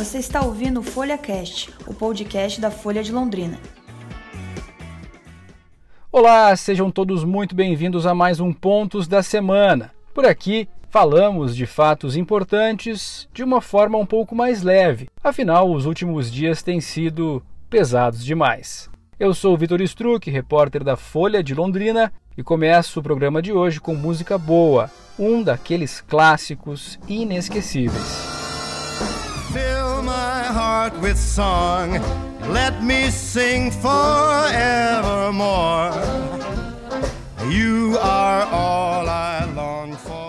Você está ouvindo o Folha Cast, o podcast da Folha de Londrina. Olá, sejam todos muito bem-vindos a mais um Pontos da Semana. Por aqui falamos de fatos importantes de uma forma um pouco mais leve, afinal, os últimos dias têm sido pesados demais. Eu sou Vitor Struck, repórter da Folha de Londrina, e começo o programa de hoje com música boa, um daqueles clássicos inesquecíveis. Heart with song, let me sing forevermore. You are all I long for.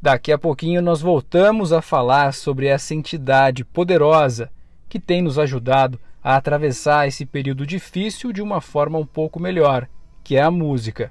Daqui a pouquinho nós voltamos a falar sobre essa entidade poderosa que tem nos ajudado a atravessar esse período difícil de uma forma um pouco melhor, que é a música.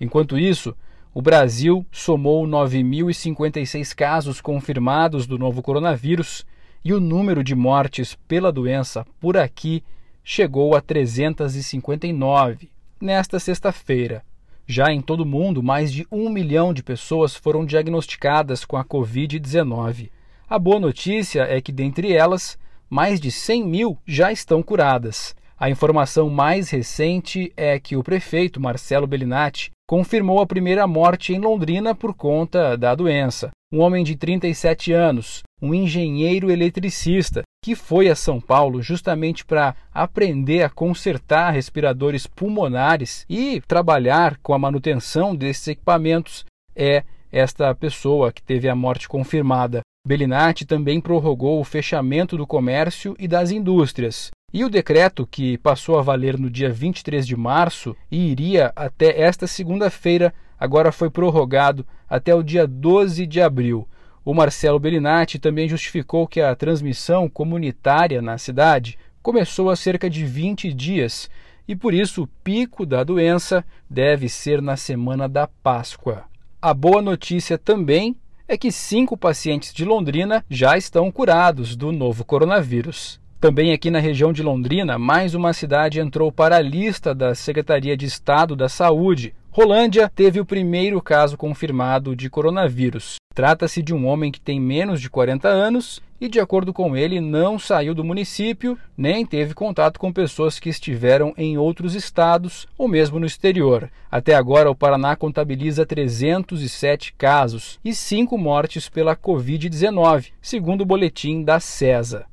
Enquanto isso, o Brasil somou 9.056 casos confirmados do novo coronavírus e o número de mortes pela doença por aqui chegou a 359 nesta sexta-feira. Já em todo o mundo, mais de um milhão de pessoas foram diagnosticadas com a Covid-19. A boa notícia é que, dentre elas, mais de 100 mil já estão curadas. A informação mais recente é que o prefeito Marcelo Bellinati confirmou a primeira morte em Londrina por conta da doença. Um homem de 37 anos, um engenheiro eletricista, que foi a São Paulo justamente para aprender a consertar respiradores pulmonares e trabalhar com a manutenção desses equipamentos, é esta pessoa que teve a morte confirmada. Bellinati também prorrogou o fechamento do comércio e das indústrias. E o decreto, que passou a valer no dia 23 de março e iria até esta segunda-feira, agora foi prorrogado até o dia 12 de abril. O Marcelo Bellinati também justificou que a transmissão comunitária na cidade começou há cerca de 20 dias e por isso o pico da doença deve ser na semana da Páscoa. A boa notícia também é que cinco pacientes de Londrina já estão curados do novo coronavírus. Também aqui na região de Londrina, mais uma cidade entrou para a lista da Secretaria de Estado da Saúde. Rolândia teve o primeiro caso confirmado de coronavírus. Trata-se de um homem que tem menos de 40 anos e, de acordo com ele, não saiu do município nem teve contato com pessoas que estiveram em outros estados ou mesmo no exterior. Até agora, o Paraná contabiliza 307 casos e 5 mortes pela Covid-19, segundo o boletim da CESA.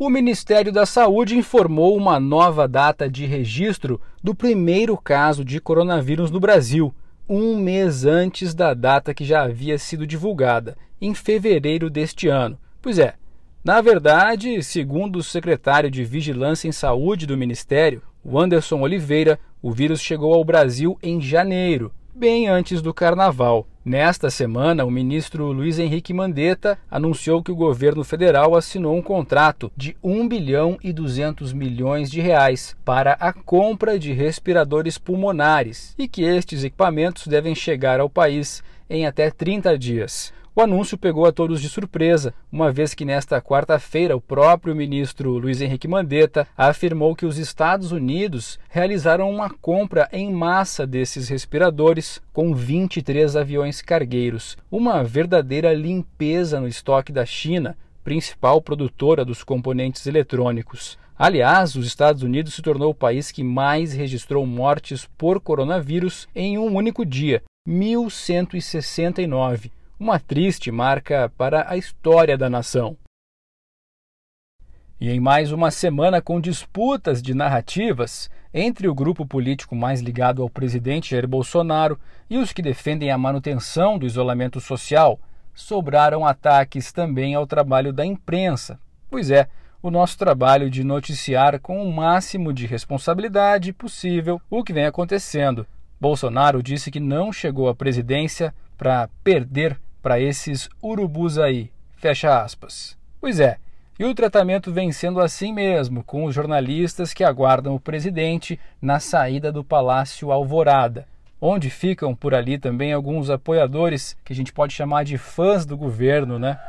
O Ministério da Saúde informou uma nova data de registro do primeiro caso de coronavírus no Brasil, um mês antes da data que já havia sido divulgada, em fevereiro deste ano. Pois é, na verdade, segundo o secretário de Vigilância em Saúde do Ministério, o Anderson Oliveira, o vírus chegou ao Brasil em janeiro, bem antes do carnaval. Nesta semana, o ministro Luiz Henrique Mandetta anunciou que o governo federal assinou um contrato de 1 bilhão e 200 milhões de reais para a compra de respiradores pulmonares e que estes equipamentos devem chegar ao país em até 30 dias. O anúncio pegou a todos de surpresa, uma vez que nesta quarta-feira o próprio ministro Luiz Henrique Mandetta afirmou que os Estados Unidos realizaram uma compra em massa desses respiradores com 23 aviões cargueiros, uma verdadeira limpeza no estoque da China, principal produtora dos componentes eletrônicos. Aliás, os Estados Unidos se tornou o país que mais registrou mortes por coronavírus em um único dia, 1169 uma triste marca para a história da nação. E em mais uma semana com disputas de narrativas entre o grupo político mais ligado ao presidente Jair Bolsonaro e os que defendem a manutenção do isolamento social, sobraram ataques também ao trabalho da imprensa. Pois é, o nosso trabalho de noticiar com o máximo de responsabilidade possível o que vem acontecendo. Bolsonaro disse que não chegou à presidência para perder para esses urubus aí. Fecha aspas. Pois é, e o tratamento vem sendo assim mesmo, com os jornalistas que aguardam o presidente na saída do Palácio Alvorada, onde ficam por ali também alguns apoiadores que a gente pode chamar de fãs do governo, né?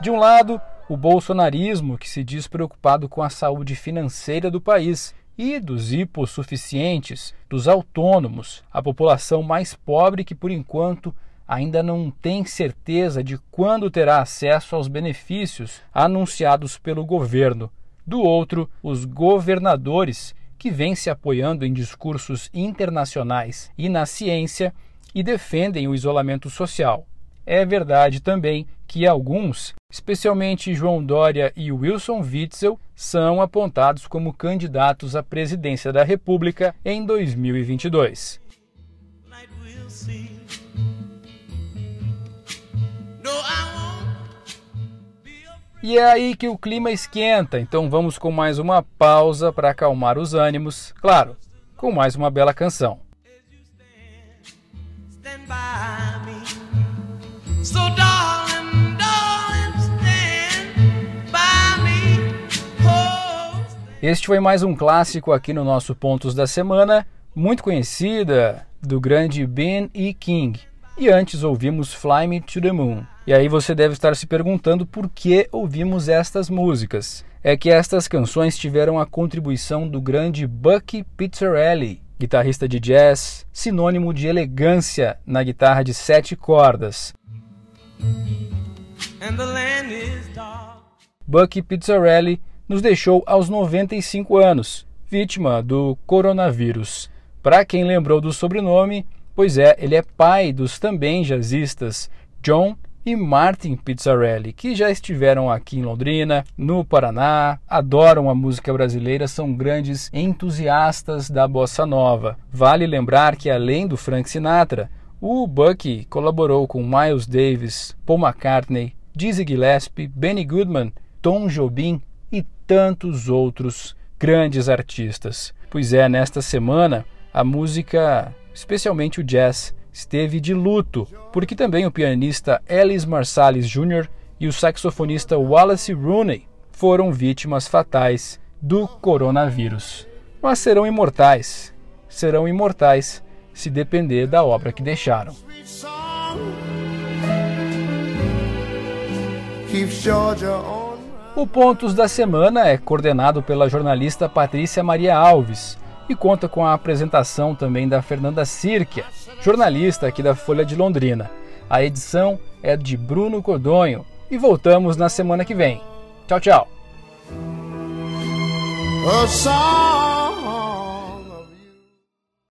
De um lado, o bolsonarismo, que se diz preocupado com a saúde financeira do país, e dos hipossuficientes, dos autônomos, a população mais pobre que por enquanto ainda não tem certeza de quando terá acesso aos benefícios anunciados pelo governo. Do outro, os governadores que vêm se apoiando em discursos internacionais e na ciência e defendem o isolamento social. É verdade também que alguns, especialmente João Dória e Wilson Witzel, são apontados como candidatos à presidência da República em 2022. E é aí que o clima esquenta, então vamos com mais uma pausa para acalmar os ânimos, claro, com mais uma bela canção. Este foi mais um clássico aqui no nosso Pontos da Semana, muito conhecida, do grande Ben E. King. E antes ouvimos Fly Me to the Moon. E aí você deve estar se perguntando por que ouvimos estas músicas. É que estas canções tiveram a contribuição do grande Bucky Pizzarelli, guitarrista de jazz, sinônimo de elegância na guitarra de sete cordas. Bucky Pizzarelli nos deixou aos 95 anos, vítima do coronavírus. Para quem lembrou do sobrenome, Pois é, ele é pai dos também jazzistas John e Martin Pizzarelli, que já estiveram aqui em Londrina, no Paraná, adoram a música brasileira, são grandes entusiastas da bossa nova. Vale lembrar que além do Frank Sinatra, o Bucky colaborou com Miles Davis, Paul McCartney, Dizzy Gillespie, Benny Goodman, Tom Jobim e tantos outros grandes artistas. Pois é, nesta semana a música especialmente o jazz, esteve de luto, porque também o pianista Ellis Marsalis Jr. e o saxofonista Wallace Rooney foram vítimas fatais do coronavírus. Mas serão imortais, serão imortais se depender da obra que deixaram. O Pontos da Semana é coordenado pela jornalista Patrícia Maria Alves e conta com a apresentação também da Fernanda Sirkia, jornalista aqui da Folha de Londrina. A edição é de Bruno Codonho e voltamos na semana que vem. Tchau, tchau.